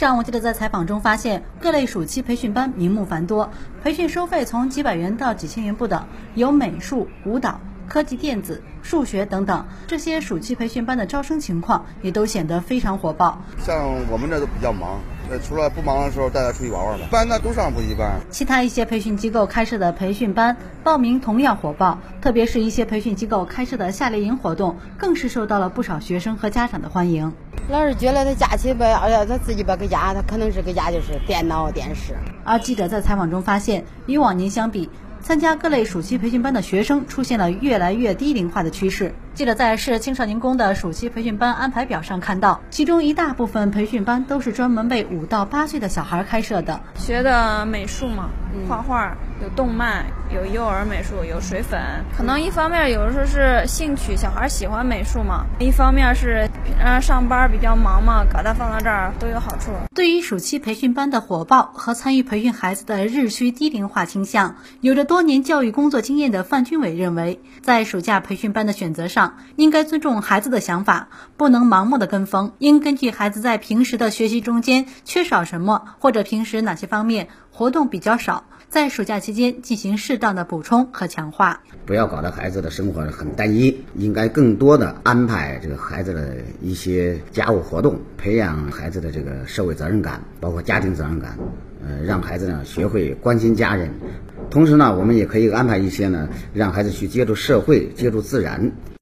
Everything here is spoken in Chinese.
上午记者在采访中发现，各类暑期培训班名目繁多，培训收费从几百元到几千元不等，有美术、舞蹈。科技、电子、数学等等，这些暑期培训班的招生情况也都显得非常火爆。像我们这都比较忙，呃，除了不忙的时候，带他出去玩玩吧。班呢都上补习班。其他一些培训机构开设的培训班报名同样火爆，特别是一些培训机构开设的夏令营活动，更是受到了不少学生和家长的欢迎。老师觉得他假期吧，哎呀，他自己吧搁家，他可能是搁家就是电脑、电视。而记者在采访中发现，与往年相比。参加各类暑期培训班的学生出现了越来越低龄化的趋势。记者在市青少年宫的暑期培训班安排表上看到，其中一大部分培训班都是专门为五到八岁的小孩开设的，学的美术嘛，画画，有动漫，有幼儿美术，有水粉。可能一方面有的时候是兴趣，小孩喜欢美术嘛；一方面是呃上班比较忙嘛，把它放到这儿都有好处。对于暑期培训班的火爆和参与培训孩子的日趋低龄化倾向，有着多年教育工作经验的范军伟认为，在暑假培训班的选择应该尊重孩子的想法，不能盲目的跟风，应根据孩子在平时的学习中间缺少什么，或者平时哪些方面活动比较少，在暑假期间进行适当的补充和强化。不要搞得孩子的生活很单一，应该更多的安排这个孩子的一些家务活动，培养孩子的这个社会责任感，包括家庭责任感，呃，让孩子呢学会关心家人。同时呢，我们也可以安排一些呢，让孩子去接触社会、接触自然。